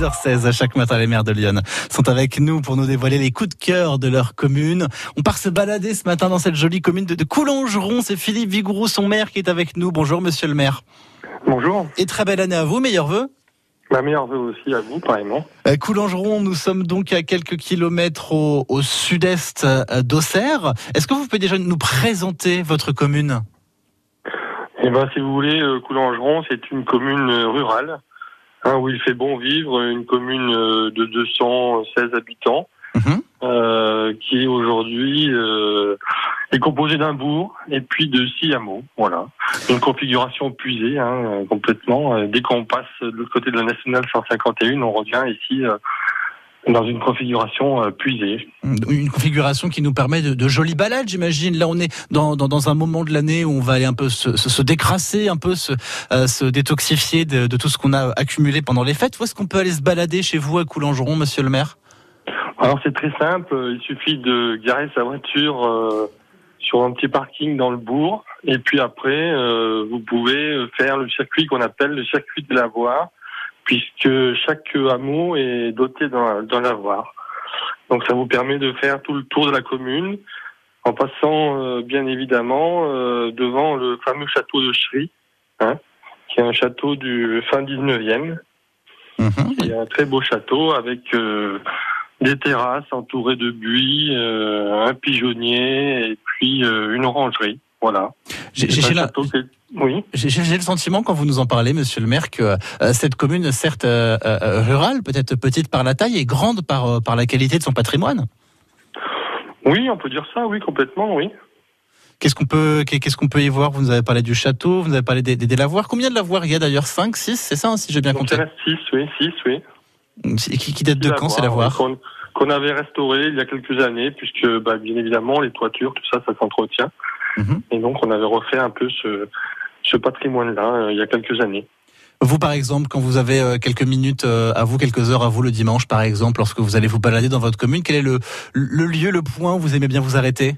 6h16, chaque matin, les maires de Lyon sont avec nous pour nous dévoiler les coups de cœur de leur commune. On part se balader ce matin dans cette jolie commune de, Coulangeron. C'est Philippe Vigourou, son maire, qui est avec nous. Bonjour, monsieur le maire. Bonjour. Et très belle année à vous, meilleurs vœux. Ma meilleure vœu aussi à vous, pareillement. Euh, Coulangeron, nous sommes donc à quelques kilomètres au, au sud-est euh, d'Auxerre. Est-ce que vous pouvez déjà nous présenter votre commune? Eh ben, si vous voulez, euh, Coulangeron, c'est une commune rurale, hein, où il fait bon vivre, une commune euh, de 216 habitants, Mhm. euh, qui aujourd'hui euh, est composée d'un bourg et puis de six hameaux. Voilà, une configuration puisée hein, complètement. Euh, Dès qu'on passe de l'autre côté de la nationale 151, on revient ici euh, dans une configuration euh, puisée. Une configuration qui nous permet de, de jolies balades, j'imagine. Là, on est dans, dans, dans un moment de l'année où on va aller un peu se, se, se décrasser, un peu se, euh, se détoxifier de, de tout ce qu'on a accumulé pendant les fêtes. Où est-ce qu'on peut aller se balader chez vous à Coulangeron, monsieur le maire? Alors c'est très simple, il suffit de garer sa voiture euh, sur un petit parking dans le bourg et puis après euh, vous pouvez faire le circuit qu'on appelle le circuit de lavoir puisque chaque hameau est doté d'un lavoir. Donc ça vous permet de faire tout le tour de la commune en passant euh, bien évidemment euh, devant le fameux château de Chry, hein, qui est un château du fin 19e. Mhm. Il y a un très beau château avec euh, des terrasses entourées de buis, un pigeonnier et puis une orangerie. Voilà. J'ai Oui. le sentiment, quand vous nous en parlez, monsieur le maire, que euh, cette commune, certes euh, euh, rurale, peut-être petite par la taille, est grande par, par la qualité de son patrimoine. Oui, on peut dire ça, oui, complètement, oui. Qu'est-ce qu'on peut, qu'est-ce qu'on peut y voir? Vous nous avez parlé du château, vous nous avez parlé des, des, des lavoirs. Combien de lavoirs il y a d'ailleurs? 5, 6, c'est ça, hein, si j'ai bien Donc compté il y en a six, oui, six, oui. Qui, qui date de quand ces lavoirs, Qu'on avait restauré il y a quelques années, puisque bah, bien évidemment les toitures, tout ça, ça s'entretient. Mhm. Et donc on avait refait un peu ce, ce patrimoine-là euh, il y a quelques années. Vous, par exemple, quand vous avez euh, quelques minutes euh, à vous, quelques heures à vous le dimanche, par exemple, lorsque vous allez vous balader dans votre commune, quel est le, le lieu, le point où vous aimez bien vous arrêter?